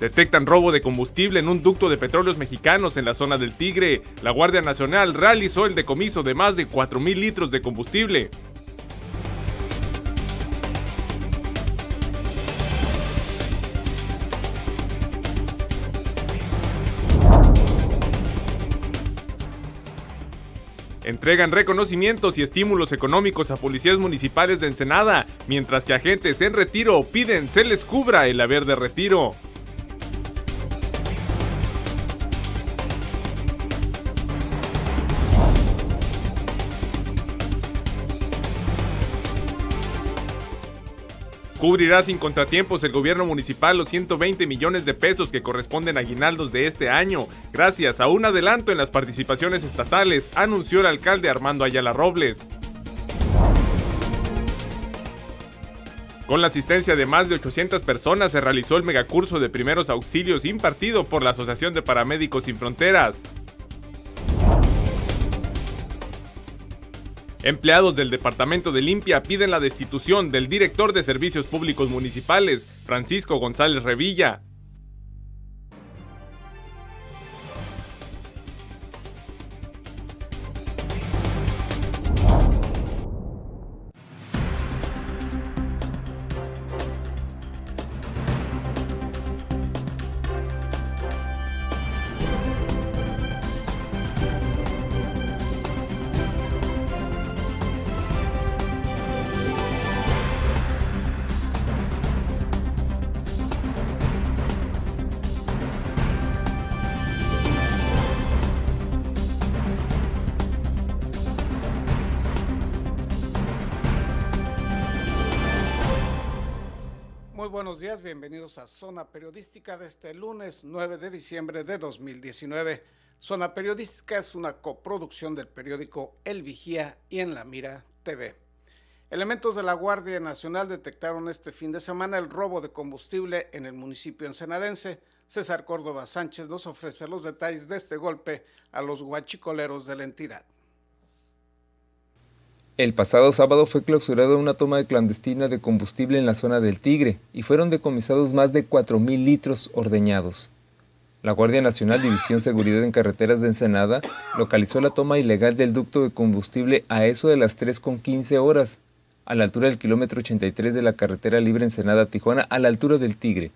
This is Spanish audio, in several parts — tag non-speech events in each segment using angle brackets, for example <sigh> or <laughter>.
Detectan robo de combustible en un ducto de petróleos mexicanos en la zona del Tigre. La Guardia Nacional realizó el decomiso de más de 4.000 litros de combustible. Entregan reconocimientos y estímulos económicos a policías municipales de Ensenada, mientras que agentes en retiro piden se les cubra el haber de retiro. Cubrirá sin contratiempos el gobierno municipal los 120 millones de pesos que corresponden a aguinaldos de este año, gracias a un adelanto en las participaciones estatales, anunció el alcalde Armando Ayala Robles. Con la asistencia de más de 800 personas se realizó el megacurso de primeros auxilios impartido por la Asociación de Paramédicos Sin Fronteras. Empleados del Departamento de Limpia piden la destitución del director de Servicios Públicos Municipales, Francisco González Revilla. Buenos días, bienvenidos a Zona Periodística de este lunes 9 de diciembre de 2019. Zona Periodística es una coproducción del periódico El Vigía y en La Mira TV. Elementos de la Guardia Nacional detectaron este fin de semana el robo de combustible en el municipio ensenadense. César Córdoba Sánchez nos ofrece los detalles de este golpe a los guachicoleros de la entidad. El pasado sábado fue clausurada una toma de clandestina de combustible en la zona del Tigre y fueron decomisados más de 4.000 litros ordeñados. La Guardia Nacional División Seguridad en Carreteras de Ensenada localizó la toma ilegal del ducto de combustible a eso de las 3.15 horas, a la altura del kilómetro 83 de la carretera libre Ensenada-Tijuana, a la altura del Tigre.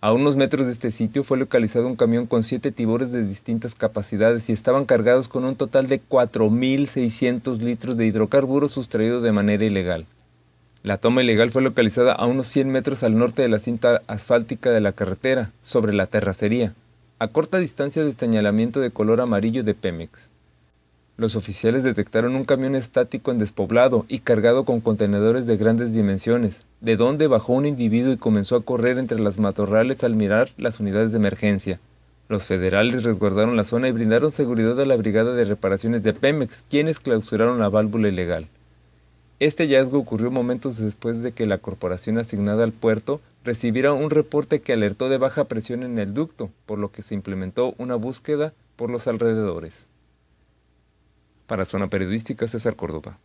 A unos metros de este sitio fue localizado un camión con siete tibores de distintas capacidades y estaban cargados con un total de 4.600 litros de hidrocarburos sustraído de manera ilegal. La toma ilegal fue localizada a unos 100 metros al norte de la cinta asfáltica de la carretera, sobre la terracería, a corta distancia del señalamiento de color amarillo de Pemex. Los oficiales detectaron un camión estático en despoblado y cargado con contenedores de grandes dimensiones, de donde bajó un individuo y comenzó a correr entre las matorrales al mirar las unidades de emergencia. Los federales resguardaron la zona y brindaron seguridad a la Brigada de Reparaciones de Pemex, quienes clausuraron la válvula ilegal. Este hallazgo ocurrió momentos después de que la corporación asignada al puerto recibiera un reporte que alertó de baja presión en el ducto, por lo que se implementó una búsqueda por los alrededores. Para Zona Periodística, César Córdoba.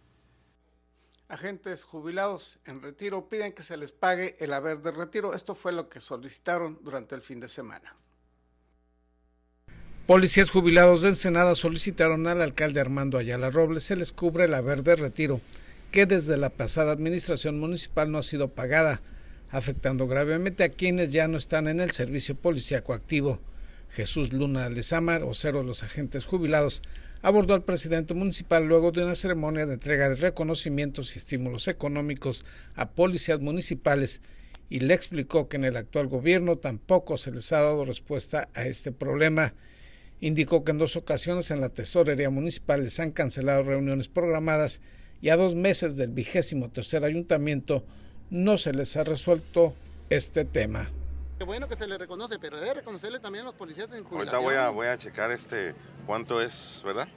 Agentes jubilados en retiro piden que se les pague el haber de retiro. Esto fue lo que solicitaron durante el fin de semana. Policías jubilados de Ensenada solicitaron al alcalde Armando Ayala Robles se les cubre el haber de retiro, que desde la pasada administración municipal no ha sido pagada, afectando gravemente a quienes ya no están en el servicio policíaco activo. Jesús Luna Lezama, vocero de los agentes jubilados, abordó al presidente municipal luego de una ceremonia de entrega de reconocimientos y estímulos económicos a policías municipales y le explicó que en el actual gobierno tampoco se les ha dado respuesta a este problema. Indicó que en dos ocasiones en la tesorería municipal les han cancelado reuniones programadas y a dos meses del vigésimo tercer ayuntamiento no se les ha resuelto este tema. Qué bueno que se le reconoce, pero debe reconocerle también a los policías en jubilación. Ahorita voy a, voy a checar este cuánto es, ¿verdad?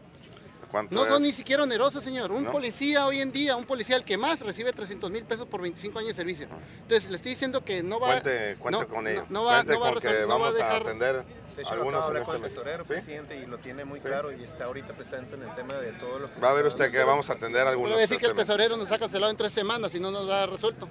no son ni siquiera onerosos, señor. Un policía hoy en día, un policía el que más recibe 300 mil pesos por 25 años de servicio. Entonces le estoy diciendo que no va, cuente, cuente no, con ello. No, va, no va, que no va a dejar. atender de hecho, algunos acabo de con este el tesorero, ¿Sí? presidente, y lo tiene muy claro y está ahorita presente en el tema de todo lo que... Va a ver usted que vamos a atender algunos. Puede decir que el tesorero nos ha cancelado en tres semanas y no nos ha resuelto.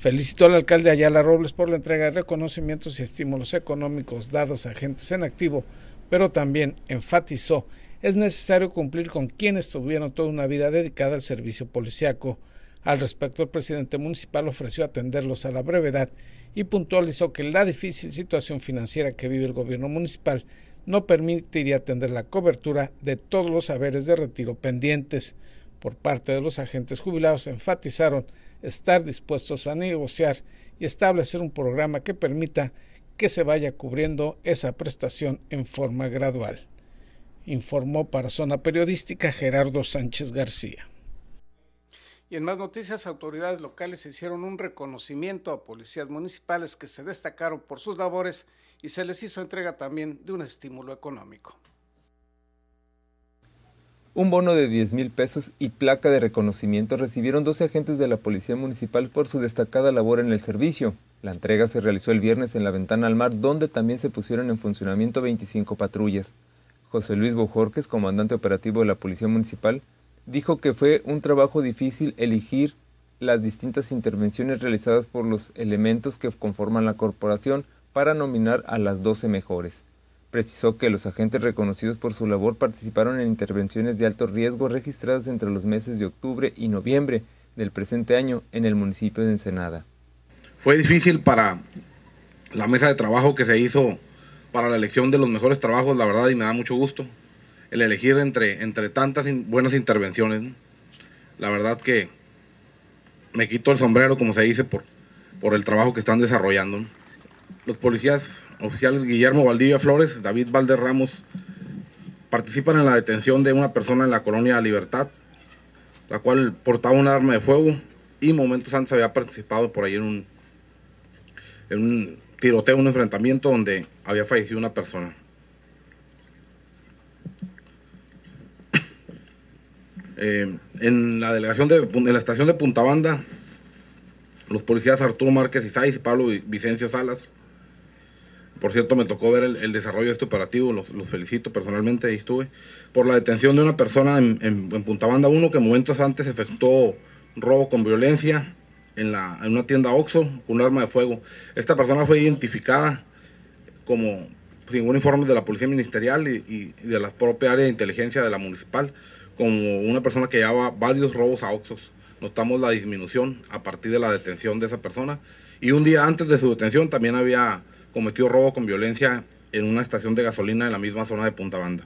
Felicitó al alcalde Ayala Robles por la entrega de reconocimientos y estímulos económicos dados a agentes en activo, pero también enfatizó es necesario cumplir con quienes tuvieron toda una vida dedicada al servicio policiaco. Al respecto, el presidente municipal ofreció atenderlos a la brevedad y puntualizó que la difícil situación financiera que vive el gobierno municipal no permitiría atender la cobertura de todos los haberes de retiro pendientes. Por parte de los agentes jubilados enfatizaron estar dispuestos a negociar y establecer un programa que permita que se vaya cubriendo esa prestación en forma gradual. Informó para Zona Periodística Gerardo Sánchez García. Y en más noticias, autoridades locales hicieron un reconocimiento a policías municipales que se destacaron por sus labores y se les hizo entrega también de un estímulo económico un bono de 10 mil pesos y placa de reconocimiento recibieron 12 agentes de la Policía Municipal por su destacada labor en el servicio. La entrega se realizó el viernes en la Ventana al Mar, donde también se pusieron en funcionamiento 25 patrullas. José Luis Bojorques, comandante operativo de la Policía Municipal, dijo que fue un trabajo difícil elegir las distintas intervenciones realizadas por los elementos que conforman la corporación para nominar a las 12 mejores. Precisó que los agentes reconocidos por su labor participaron en intervenciones de alto riesgo registradas entre los meses de octubre y noviembre del presente año en el municipio de Ensenada. Fue difícil para la mesa de trabajo que se hizo para la elección de los mejores trabajos, la verdad, y me da mucho gusto el elegir entre, entre tantas buenas intervenciones. La verdad que me quito el sombrero, como se dice, por, por el trabajo que están desarrollando. Los policías oficiales Guillermo Valdivia Flores, David Valderramos, participan en la detención de una persona en la colonia Libertad, la cual portaba un arma de fuego y momentos antes había participado por ahí en un, en un tiroteo, un enfrentamiento donde había fallecido una persona. <coughs> Eh, en la delegación de la estación de Punta Banda, los policías Arturo Márquez Isais y Pablo Vicencio Salas por cierto, me tocó ver el, desarrollo de este operativo, los, felicito personalmente, ahí estuve, por la detención de una persona en, Punta Banda 1 que momentos antes efectuó robo con violencia en, la, en una tienda Oxxo con un arma de fuego. Esta persona fue identificada como, sin un informe de la Policía Ministerial y, de la propia área de inteligencia de la municipal, como una persona que llevaba varios robos a Oxxos. Notamos la disminución a partir de la detención de esa persona. Y un día antes de su detención también había cometió robo con violencia en una estación de gasolina en la misma zona de Punta Banda.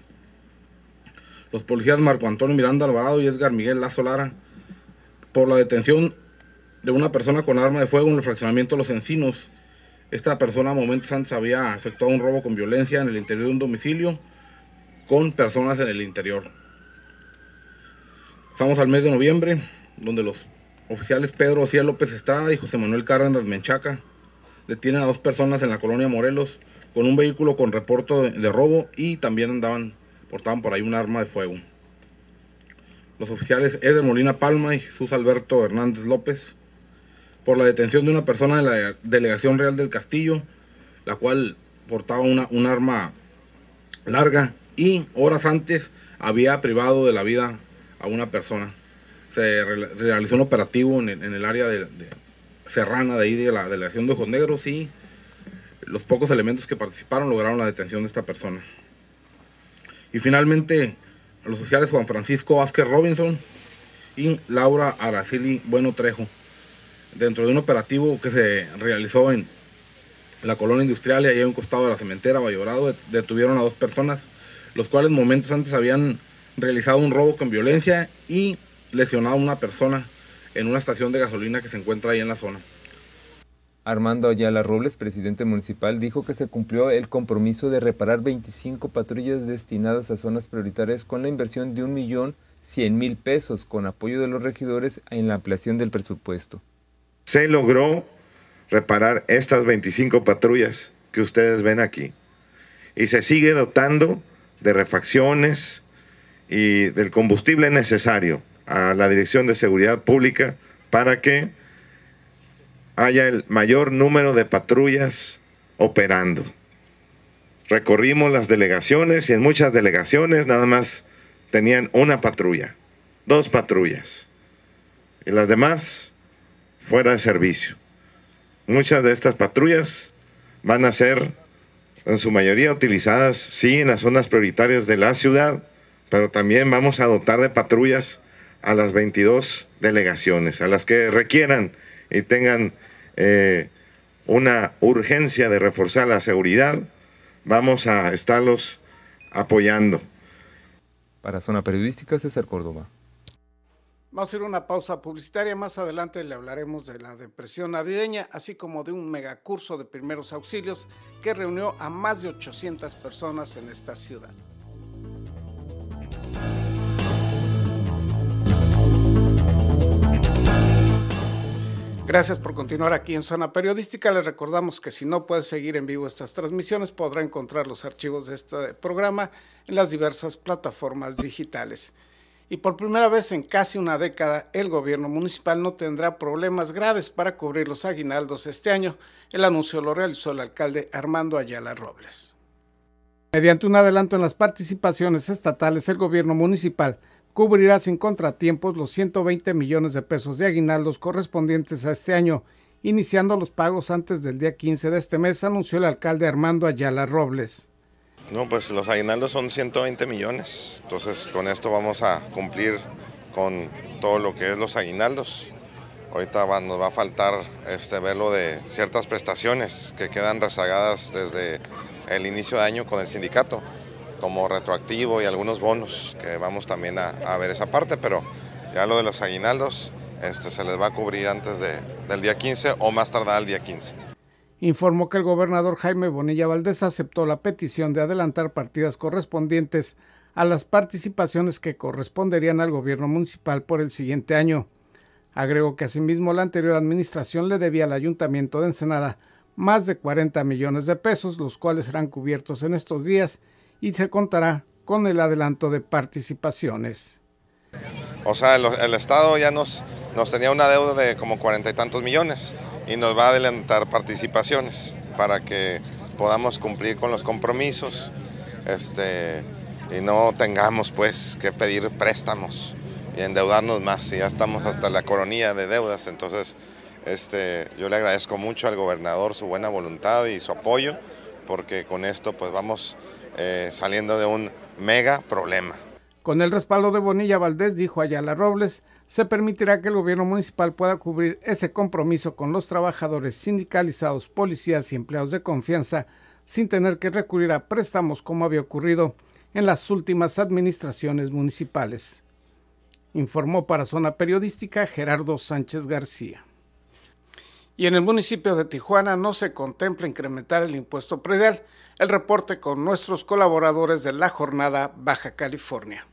Los policías Marco Antonio Miranda Alvarado y Edgar Miguel Lazo Lara, por la detención de una persona con arma de fuego en el fraccionamiento de Los Encinos. Esta persona momentos antes había efectuado un robo con violencia en el interior de un domicilio con personas en el interior. Estamos al mes de noviembre, donde los oficiales Pedro Cía López Estrada y José Manuel Cárdenas Menchaca detienen a dos personas en la colonia Morelos con un vehículo con reporte de, robo y también andaban, portaban por ahí un arma de fuego. Los oficiales Eder Molina Palma y Jesús Alberto Hernández López por la detención de una persona de la Delegación Real del Castillo, la cual portaba una, un arma larga y horas antes había privado de la vida a una persona. Se realizó un operativo en, el área de serrana de ahí de la delegación de Ojos Negros y los pocos elementos que participaron lograron la detención de esta persona. Y finalmente, los sociales Juan Francisco Vázquez Robinson y Laura Araceli Bueno Trejo, dentro de un operativo que se realizó en la colonia industrial y allá en un costado de la cementera Vallorado, detuvieron a dos personas, los cuales momentos antes habían realizado un robo con violencia y lesionado a una persona en una estación de gasolina que se encuentra ahí en la zona. Armando Ayala Robles, presidente municipal, dijo que se cumplió el compromiso de reparar 25 patrullas destinadas a zonas prioritarias con la inversión de un millón cien mil pesos con apoyo de los regidores en la ampliación del presupuesto. Se logró reparar estas 25 patrullas que ustedes ven aquí y se sigue dotando de refacciones y del combustible necesario a la Dirección de Seguridad Pública para que haya el mayor número de patrullas operando. Recorrimos las delegaciones y en muchas delegaciones nada más tenían una patrulla, dos patrullas y las demás fuera de servicio. muchas de estas patrullas van a ser en su mayoría utilizadas, sí, en las zonas prioritarias de la ciudad, pero también vamos a dotar de patrullas a las 22 delegaciones, a las que requieran y tengan eh, una urgencia de reforzar la seguridad, vamos a estarlos apoyando. Para Zona Periodística, César Córdoba. Vamos a a una pausa publicitaria. Más adelante le hablaremos de la depresión navideña, así como de un megacurso de primeros auxilios que reunió a más de 800 personas en esta ciudad. Gracias por continuar aquí en Zona Periodística. Les recordamos que si no puede seguir en vivo estas transmisiones, podrá encontrar los archivos de este programa en las diversas plataformas digitales y por primera vez en casi una década el gobierno municipal no tendrá problemas graves para cubrir los aguinaldos este año. El anuncio lo realizó el alcalde Armando Ayala Robles. Mediante un adelanto en las participaciones estatales, el gobierno municipal cubrirá sin contratiempos los 120 millones de pesos de aguinaldos correspondientes a este año, iniciando los pagos antes del día 15 de este mes, anunció el alcalde Armando Ayala Robles. No, pues los aguinaldos son 120 millones, entonces con esto vamos a cumplir con todo lo que es los aguinaldos. Ahorita nos va a faltar este verlo de ciertas prestaciones que quedan rezagadas desde el inicio de año con el sindicato, como retroactivo y algunos bonos, que vamos también a, ver esa parte, pero ya lo de los aguinaldos este, se les va a cubrir antes del día 15 o más tardar el día 15 informó que el gobernador Jaime Bonilla Valdés aceptó la petición de adelantar partidas correspondientes a las participaciones que corresponderían al gobierno municipal por el siguiente año. Agregó que asimismo la anterior administración le debía al ayuntamiento de Ensenada más de 40 millones de pesos, los cuales serán cubiertos en estos días y se contará con el adelanto de participaciones. O sea, el, Estado ya nos, nos tenía una deuda de como cuarenta y tantos millones y nos va a adelantar participaciones para que podamos cumplir con los compromisos este, y no tengamos pues que pedir préstamos y endeudarnos más. Y ya estamos hasta la coronilla de deudas, entonces este, yo le agradezco mucho al gobernador su buena voluntad y su apoyo, porque con esto pues vamos eh, saliendo de un mega problema. Con el respaldo de Bonilla Valdés, dijo Ayala Robles, se permitirá que el gobierno municipal pueda cubrir ese compromiso con los trabajadores sindicalizados, policías y empleados de confianza sin tener que recurrir a préstamos como había ocurrido en las últimas administraciones municipales. Informó para Zona Periodística Gerardo Sánchez García. Y en el municipio de Tijuana no se contempla incrementar el impuesto predial. El reporte con nuestros colaboradores de la jornada Baja California.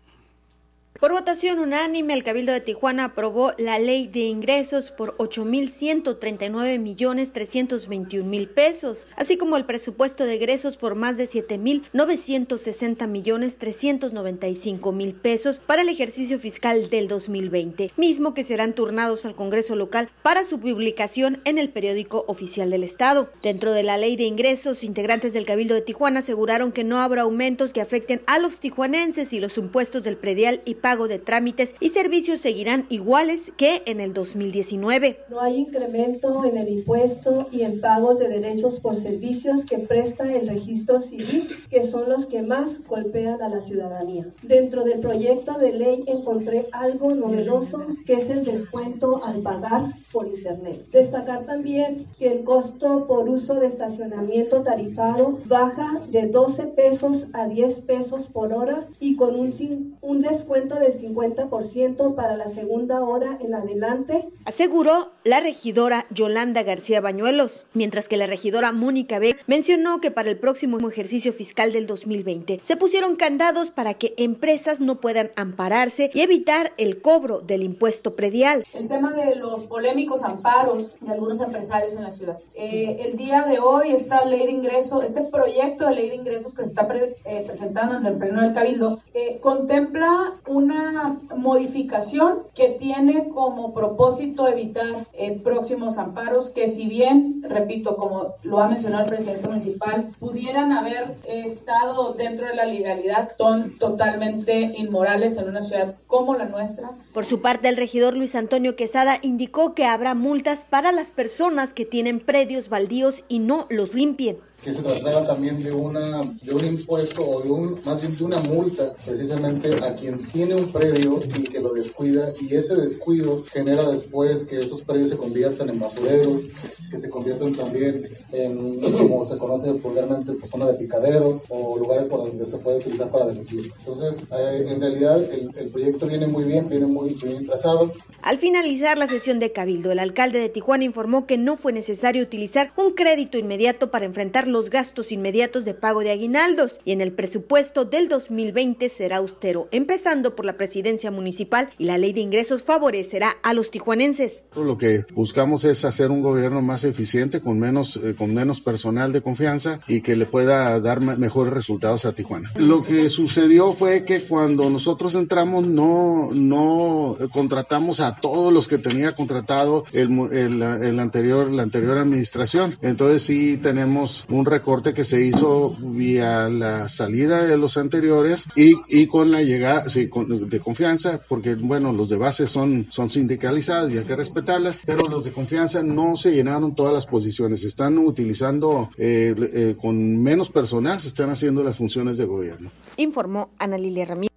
Por votación unánime, el Cabildo de Tijuana aprobó la ley de ingresos por 8.139 millones 321 mil pesos, así como el presupuesto de egresos por más de 7.960 millones 395 mil pesos para el ejercicio fiscal del 2020, mismo que serán turnados al Congreso local para su publicación en el periódico oficial del Estado. Dentro de la ley de ingresos, integrantes del Cabildo de Tijuana aseguraron que no habrá aumentos que afecten a los tijuanenses y los impuestos del predial y pago de trámites y servicios seguirán iguales que en el 2019. No hay incremento en el impuesto y en pagos de derechos por servicios que presta el registro civil, que son los que más golpean a la ciudadanía. Dentro del proyecto de ley encontré algo novedoso, que es el descuento al pagar por Internet. Destacar también que el costo por uso de estacionamiento tarifado baja de 12 pesos a 10 pesos por hora y con un, un descuento del 50% para la segunda hora en adelante. Aseguró la regidora Yolanda García Bañuelos, mientras que la regidora Mónica B mencionó que para el próximo ejercicio fiscal del 2020 se pusieron candados para que empresas no puedan ampararse y evitar el cobro del impuesto predial. El tema de los polémicos amparos de algunos empresarios en la ciudad. Eh, el día de hoy esta ley de ingresos, este proyecto de ley de ingresos que se está eh, presentando en el pleno del Cabildo, eh, contempla una modificación que tiene como propósito evitar eh, próximos amparos que si bien, repito, como lo ha mencionado el presidente municipal, pudieran haber estado dentro de la legalidad, son totalmente inmorales en una ciudad como la nuestra. Por su parte, el regidor Luis Antonio Quesada indicó que habrá multas para las personas que tienen predios baldíos y no los limpien que se tratara también de, una, de un impuesto o de un, más bien de una multa precisamente a quien tiene un predio y que lo descuida y ese descuido genera después que esos predios se conviertan en basureros, que se conviertan también en, como se conoce vulgarmente, pues zona de picaderos o lugares por donde se puede utilizar para delinquir. Entonces, eh, en realidad el, el proyecto viene muy bien, viene muy bien trazado. Al finalizar la sesión de Cabildo, el alcalde de Tijuana informó que no fue necesario utilizar un crédito inmediato para enfrentar los gastos inmediatos de pago de aguinaldos y en el presupuesto del 2020 será austero, empezando por la presidencia municipal y la ley de ingresos favorecerá a los tijuanenses. Lo que buscamos es hacer un gobierno más eficiente, con menos, eh, con menos personal de confianza y que le pueda dar mejores resultados a Tijuana. Lo que sucedió fue que cuando nosotros entramos no, no contratamos a todos los que tenía contratado el, el, el anterior, la anterior administración. Entonces sí tenemos un recorte que se hizo vía la salida de los anteriores y, y con la llegada sí, con, de confianza, porque bueno, los de base son, son sindicalizados y hay que respetarlas, pero los de confianza no se llenaron todas las posiciones, están utilizando eh, eh, con menos personal, se están haciendo las funciones de gobierno. Informó Ana Lilia Ramírez.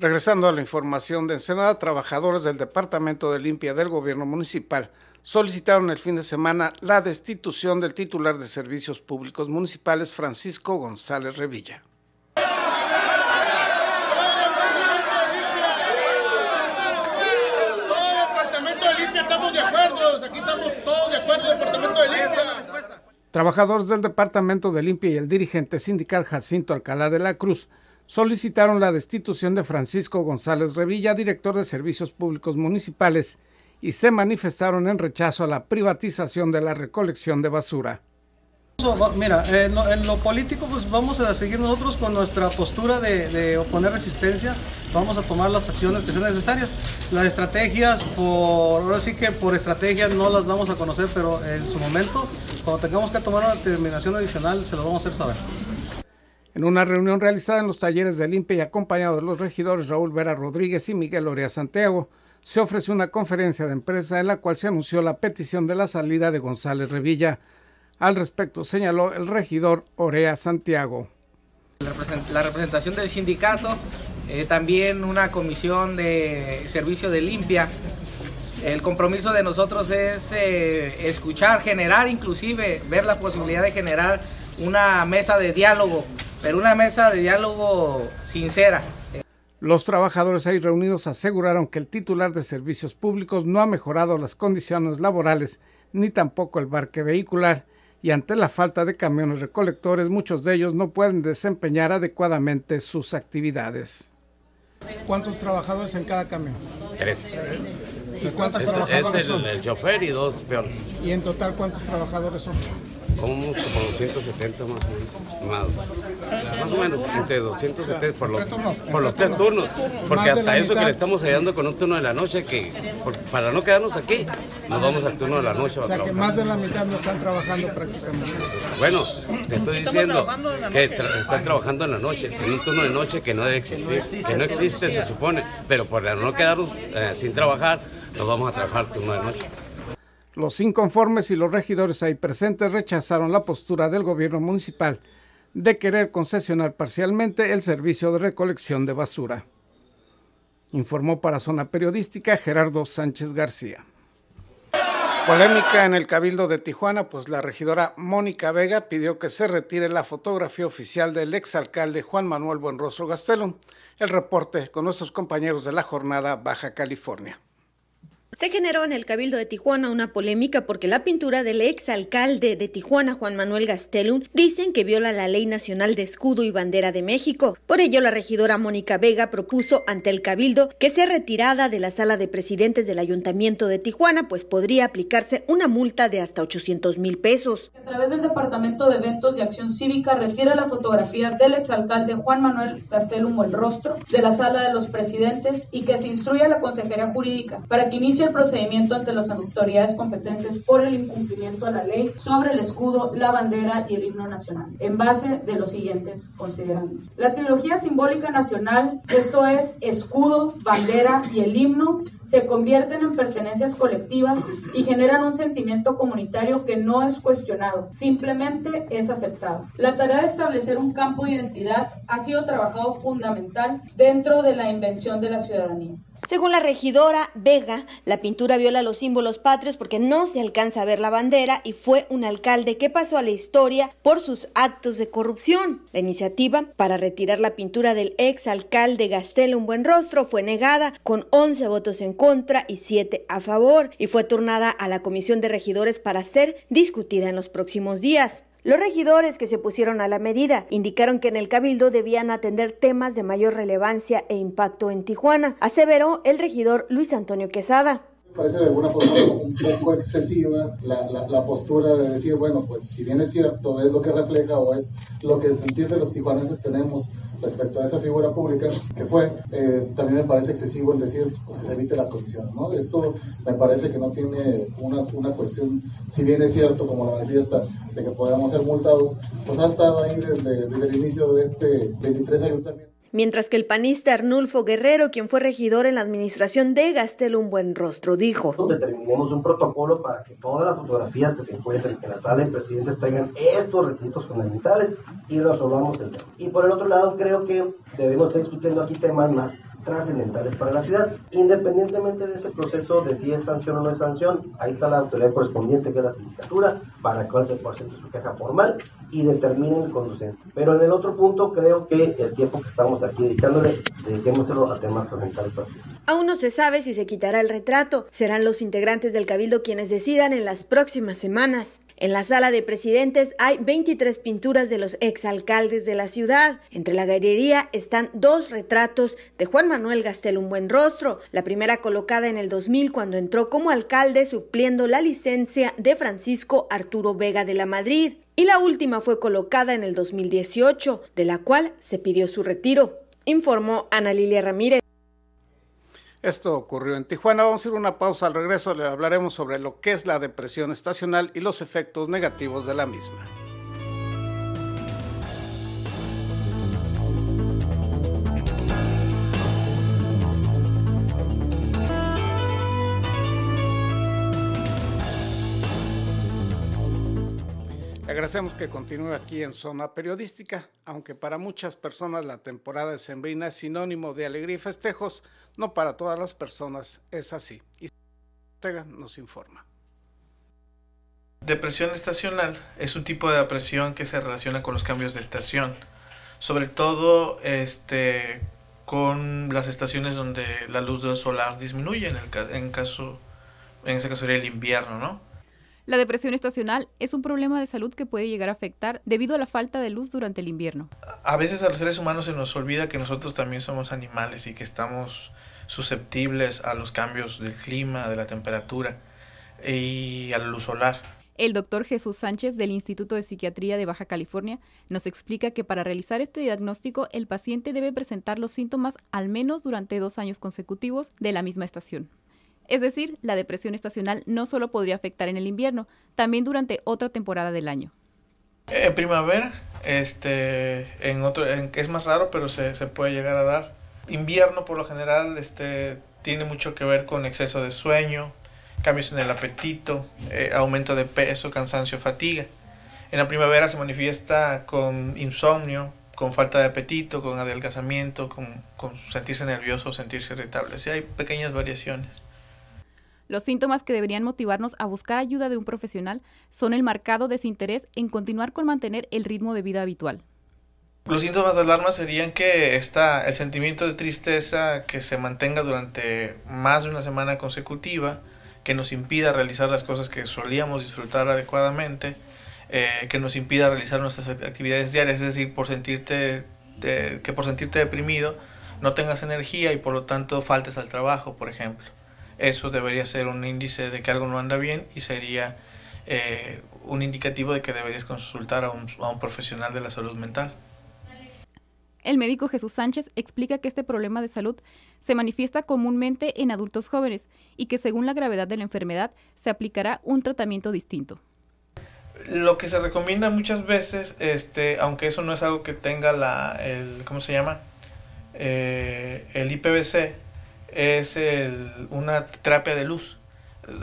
Regresando a la información de Ensenada, trabajadores del Departamento de Limpia del Gobierno Municipal solicitaron el fin de semana la destitución del titular de Servicios Públicos Municipales, Francisco González Revilla. Todo Departamento de Limpia estamos de acuerdo, aquí estamos todos de acuerdo, Departamento de Limpia. Trabajadores del Departamento de Limpia y el dirigente sindical Jacinto Alcalá de la Cruz solicitaron la destitución de Francisco González Revilla, director de Servicios Públicos Municipales, y se manifestaron en rechazo a la privatización de la recolección de basura. Mira, en lo, en lo, político pues vamos a seguir nosotros con nuestra postura de, de, oponer resistencia, vamos a tomar las acciones que sean necesarias. Las estrategias, por, ahora sí que por estrategias no las vamos a conocer, pero en su momento, cuando tengamos que tomar una determinación adicional, se lo vamos a hacer saber. En una reunión realizada en los talleres de limpia y acompañado de los regidores Raúl Vera Rodríguez y Miguel Orea Santiago, se ofreció una conferencia de empresa en la cual se anunció la petición de la salida de González Revilla. Al respecto señaló el regidor Orea Santiago. La representación del sindicato, eh, también una comisión de servicio de limpia. El compromiso de nosotros es eh, escuchar, generar, inclusive ver la posibilidad de generar una mesa de diálogo pero una mesa de diálogo sincera. Los trabajadores ahí reunidos aseguraron que el titular de servicios públicos no ha mejorado las condiciones laborales ni tampoco el parque vehicular y ante la falta de camiones recolectores muchos de ellos no pueden desempeñar adecuadamente sus actividades. ¿Cuántos trabajadores en cada camión? Tres. ¿Y cuántos es, trabajadores es el, son? el chofer y dos peones. ¿Y en total cuántos trabajadores son? Como, como 270 más o menos. Más, más o menos, entre 270 por los, por los tres turnos. Porque hasta eso que le estamos ayudando con un turno de la noche, que por- para no quedarnos aquí, nos vamos al turno de la noche O sea que más de la mitad no están trabajando prácticamente. Bueno, te estoy diciendo que tra- están trabajando en la noche, en un turno de noche que no debe existir, que no existe se supone, pero por no quedarnos eh, sin trabajar, nos vamos a trabajar turno de noche. Los inconformes y los regidores ahí presentes rechazaron la postura del gobierno municipal de querer concesionar parcialmente el servicio de recolección de basura. Informó para Zona Periodística Gerardo Sánchez García. Polémica en el Cabildo de Tijuana, pues la regidora Mónica Vega pidió que se retire la fotografía oficial del exalcalde Juan Manuel Buenrostro Gastelum. El reporte con nuestros compañeros de la jornada Baja California. Se generó en el Cabildo de Tijuana una polémica porque la pintura del exalcalde de Tijuana, Juan Manuel Gastelum, dicen que viola la Ley Nacional de Escudo y Bandera de México. Por ello, la regidora Mónica Vega propuso ante el Cabildo que sea retirada de la sala de presidentes del Ayuntamiento de Tijuana, pues podría aplicarse una multa de hasta 800 mil pesos. A través del Departamento de Eventos y Acción Cívica retira la fotografía del exalcalde Juan Manuel Gastelum el rostro de la sala de los presidentes y que se instruya a la Consejería Jurídica para que inicie inicia el procedimiento ante las autoridades competentes por el incumplimiento a la ley sobre el escudo, la bandera y el himno nacional, en base de los siguientes considerandos. La trilogía simbólica nacional, esto es escudo, bandera y el himno, se convierten en pertenencias colectivas y generan un sentimiento comunitario que no es cuestionado, simplemente es aceptado. La tarea de establecer un campo de identidad ha sido trabajado fundamental dentro de la invención de la ciudadanía. Según la regidora Vega, la pintura viola los símbolos patrios porque no se alcanza a ver la bandera y fue un alcalde que pasó a la historia por sus actos de corrupción. La iniciativa para retirar la pintura del ex alcalde Gastel Un Buen Rostro fue negada con 11 votos en contra y 7 a favor y fue turnada a la Comisión de Regidores para ser discutida en los próximos días. Los regidores que se opusieron a la medida indicaron que en el cabildo debían atender temas de mayor relevancia e impacto en Tijuana, aseveró el regidor Luis Antonio Quesada. Parece de alguna forma un poco excesiva la, la, la, postura de decir, bueno, pues si bien es cierto, es lo que refleja o es lo que el sentir de los tijuanenses tenemos respecto a esa figura pública que fue, eh, también me parece excesivo el decir pues, que se evite las comisiones, ¿no? Esto me parece que no tiene una, una cuestión, si bien es cierto, como la manifiesta, de que podamos ser multados, pues ha estado ahí desde, desde el inicio de este 23 ayuntamiento. Mientras que el panista Arnulfo Guerrero, quien fue regidor en la administración de Gastel Un Buen Rostro, dijo: Determinemos un protocolo para que todas las fotografías que se encuentren en la sala de presidentes traigan estos requisitos fundamentales y resolvamos el tema. Y por el otro lado, creo que debemos estar discutiendo aquí temas más trascendentales para la ciudad. Independientemente de ese proceso de si es sanción o no es sanción, ahí está la autoridad correspondiente, que es la sindicatura, para que se presente su queja formal y determinen el conducente. Pero en el otro punto, creo que el tiempo que estamos aquí dedicándole, dediquémoselo a temas trascendentales para la ciudad. Aún no se sabe si se quitará el retrato. Serán los integrantes del Cabildo quienes decidan en las próximas semanas. En la sala de presidentes hay 23 pinturas de los exalcaldes de la ciudad. Entre la galería están dos retratos de Juan Manuel Gastel Un Buen Rostro, la primera colocada en el 2000 cuando entró como alcalde supliendo la licencia de Francisco Arturo Vega de la Madrid, y la última fue colocada en el 2018, de la cual se pidió su retiro, informó Ana Lilia Ramírez. Esto ocurrió en Tijuana. Vamos a ir a una pausa. Al regreso le hablaremos sobre lo que es la depresión estacional y los efectos negativos de la misma. Agradecemos que continúe aquí en Zona Periodística, aunque para muchas personas la temporada de sembrina es sinónimo de alegría y festejos, no para todas las personas es así. Y Ortega nos informa. Depresión estacional es un tipo de depresión que se relaciona con los cambios de estación, sobre todo este, con las estaciones donde la luz del solar disminuye, en, el, en, caso, en ese caso sería el invierno, ¿no? La depresión estacional es un problema de salud que puede llegar a afectar debido a la falta de luz durante el invierno. A veces a los seres humanos se nos olvida que nosotros también somos animales y que estamos susceptibles a los cambios del clima, de la temperatura y a la luz solar. El doctor Jesús Sánchez del Instituto de Psiquiatría de Baja California nos explica que para realizar este diagnóstico el paciente debe presentar los síntomas al menos durante dos años consecutivos de la misma estación. Es decir, la depresión estacional no solo podría afectar en el invierno, también durante otra temporada del año. En primavera, este, en otro, en, es más raro, pero se, se, puede llegar a dar. Invierno, por lo general, este, tiene mucho que ver con exceso de sueño, cambios en el apetito, eh, aumento de peso, cansancio, fatiga. En la primavera se manifiesta con insomnio, con falta de apetito, con adelgazamiento, con, con sentirse nervioso sentirse irritable. Sí, hay pequeñas variaciones. Los síntomas que deberían motivarnos a buscar ayuda de un profesional son el marcado desinterés en continuar con mantener el ritmo de vida habitual. Los síntomas de alarma serían que está el sentimiento de tristeza que se mantenga durante más de una semana consecutiva, que nos impida realizar las cosas que solíamos disfrutar adecuadamente, eh, que nos impida realizar nuestras actividades diarias, es decir, por sentirte de, que por sentirte deprimido no tengas energía y por lo tanto faltes al trabajo, por ejemplo eso debería ser un índice de que algo no anda bien y sería eh, un indicativo de que deberías consultar a un profesional de la salud mental. El médico Jesús Sánchez explica que este problema de salud se manifiesta comúnmente en adultos jóvenes y que según la gravedad de la enfermedad se aplicará un tratamiento distinto. Lo que se recomienda muchas veces, este, aunque eso no es algo que tenga la, el, ¿cómo se llama? Eh, el IPVC, es el, una terapia de luz.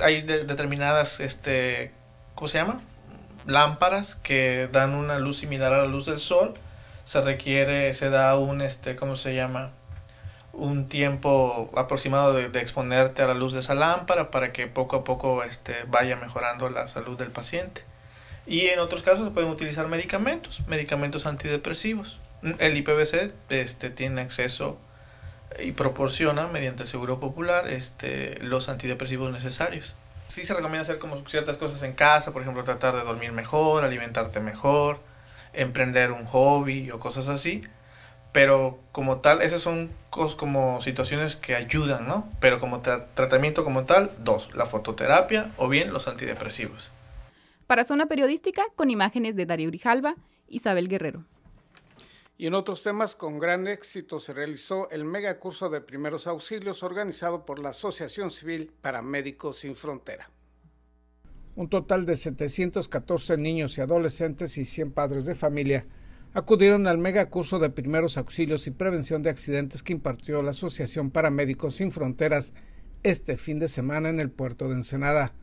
Hay determinadas, este, ¿cómo se llama? Lámparas que dan una luz similar a la luz del sol se requiere, se da un, este, ¿cómo se llama? Un tiempo aproximado de, exponerte a la luz de esa lámpara para que poco a poco este, vaya mejorando la salud del paciente. Y en otros casos se pueden utilizar medicamentos, medicamentos antidepresivos. El IPVC este, tiene acceso y proporciona mediante el Seguro Popular este, los antidepresivos necesarios. Sí se recomienda hacer como ciertas cosas en casa, por ejemplo, tratar de dormir mejor, alimentarte mejor, emprender un hobby o cosas así. Pero como tal, esas son como situaciones que ayudan, ¿no? Pero como tratamiento como tal, dos, la fototerapia o bien los antidepresivos. Para Zona Periodística, con imágenes de Darío Grijalva, Isabel Guerrero. Y en otros temas, con gran éxito se realizó el mega curso de primeros auxilios organizado por la Asociación Civil para Médicos Sin Frontera. Un total de 714 niños y adolescentes y 100 padres de familia acudieron al mega curso de primeros auxilios y prevención de accidentes que impartió la Asociación Paramédicos Sin Fronteras este fin de semana en el puerto de Ensenada.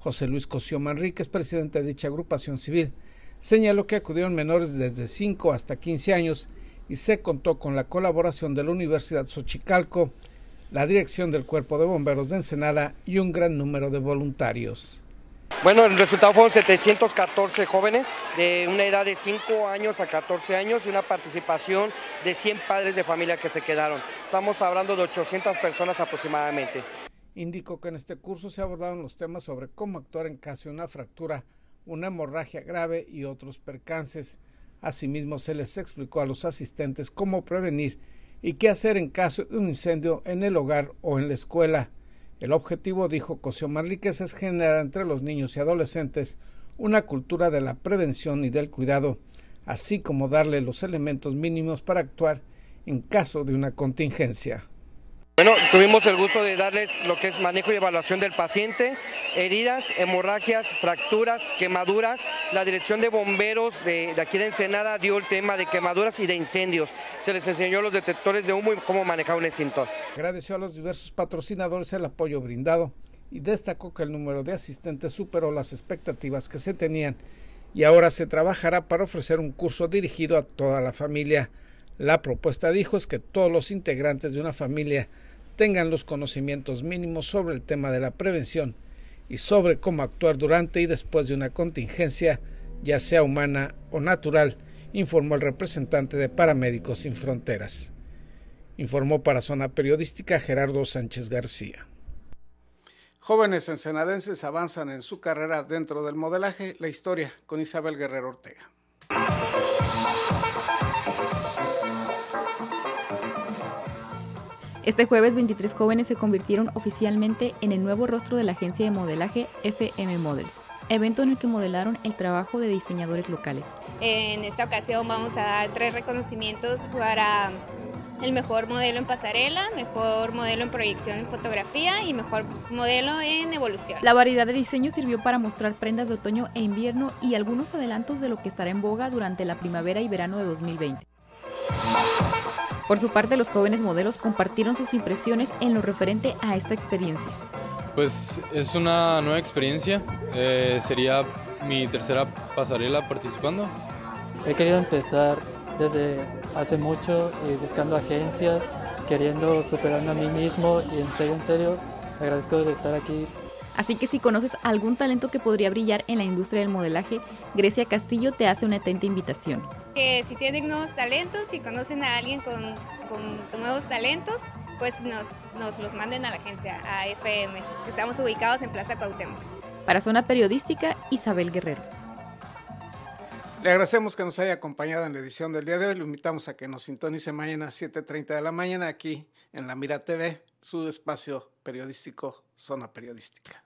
José Luis Cosío Manríquez, presidente de dicha agrupación civil, señaló que acudieron menores desde 5 hasta 15 años y se contó con la colaboración de la Universidad Xochicalco, la dirección del Cuerpo de Bomberos de Ensenada y un gran número de voluntarios. Bueno, el resultado fueron 714 jóvenes de una edad de 5 años a 14 años y una participación de 100 padres de familia que se quedaron. Estamos hablando de 800 personas aproximadamente. Indicó que en este curso se abordaron los temas sobre cómo actuar en caso de una fractura, una hemorragia grave y otros percances. Asimismo, se les explicó a los asistentes cómo prevenir y qué hacer en caso de un incendio en el hogar o en la escuela. El objetivo, dijo Cosio Manríquez, es generar entre los niños y adolescentes una cultura de la prevención y del cuidado, así como darle los elementos mínimos para actuar en caso de una contingencia. Bueno, tuvimos el gusto de darles lo que es manejo y evaluación del paciente, heridas, hemorragias, fracturas, quemaduras. La dirección de bomberos de, aquí de Ensenada dio el tema de quemaduras y de incendios. Se les enseñó los detectores de humo y cómo manejar un extintor. Agradeció a los diversos patrocinadores el apoyo brindado y destacó que el número de asistentes superó las expectativas que se tenían y ahora se trabajará para ofrecer un curso dirigido a toda la familia. La propuesta, dijo, es que todos los integrantes de una familia tengan los conocimientos mínimos sobre el tema de la prevención y sobre cómo actuar durante y después de una contingencia, ya sea humana o natural, informó el representante de Paramédicos Sin Fronteras. Informó para Zona Periodística Gerardo Sánchez García. Jóvenes ensenadenses avanzan en su carrera dentro del modelaje, la historia con Isabel Guerrero Ortega. Este jueves 23 jóvenes se convirtieron oficialmente en el nuevo rostro de la agencia de modelaje FM Models, evento en el que modelaron el trabajo de diseñadores locales. En esta ocasión vamos a dar tres reconocimientos para el mejor modelo en pasarela, mejor modelo en proyección en fotografía y mejor modelo en evolución. La variedad de diseños sirvió para mostrar prendas de otoño e invierno y algunos adelantos de lo que estará en boga durante la primavera y verano de 2020. Por su parte, los jóvenes modelos compartieron sus impresiones en lo referente a esta experiencia. Pues es una nueva experiencia, eh, sería mi tercera pasarela participando. He querido empezar desde hace mucho eh, buscando agencias, queriendo superarme a mí mismo y en serio, en serio, agradezco de estar aquí Así que si conoces algún talento que podría brillar en la industria del modelaje, Grecia Castillo te hace una atenta invitación. Que si tienen nuevos talentos, si conocen a alguien con, nuevos talentos, pues nos, nos, los manden a la agencia, a FM, que estamos ubicados en Plaza Cuauhtémoc. Para Zona Periodística, Isabel Guerrero. Le agradecemos que nos haya acompañado en la edición del día de hoy. Lo invitamos a que nos sintonice mañana a 7.30 de la mañana aquí en La Mira TV, su espacio periodístico, Zona Periodística.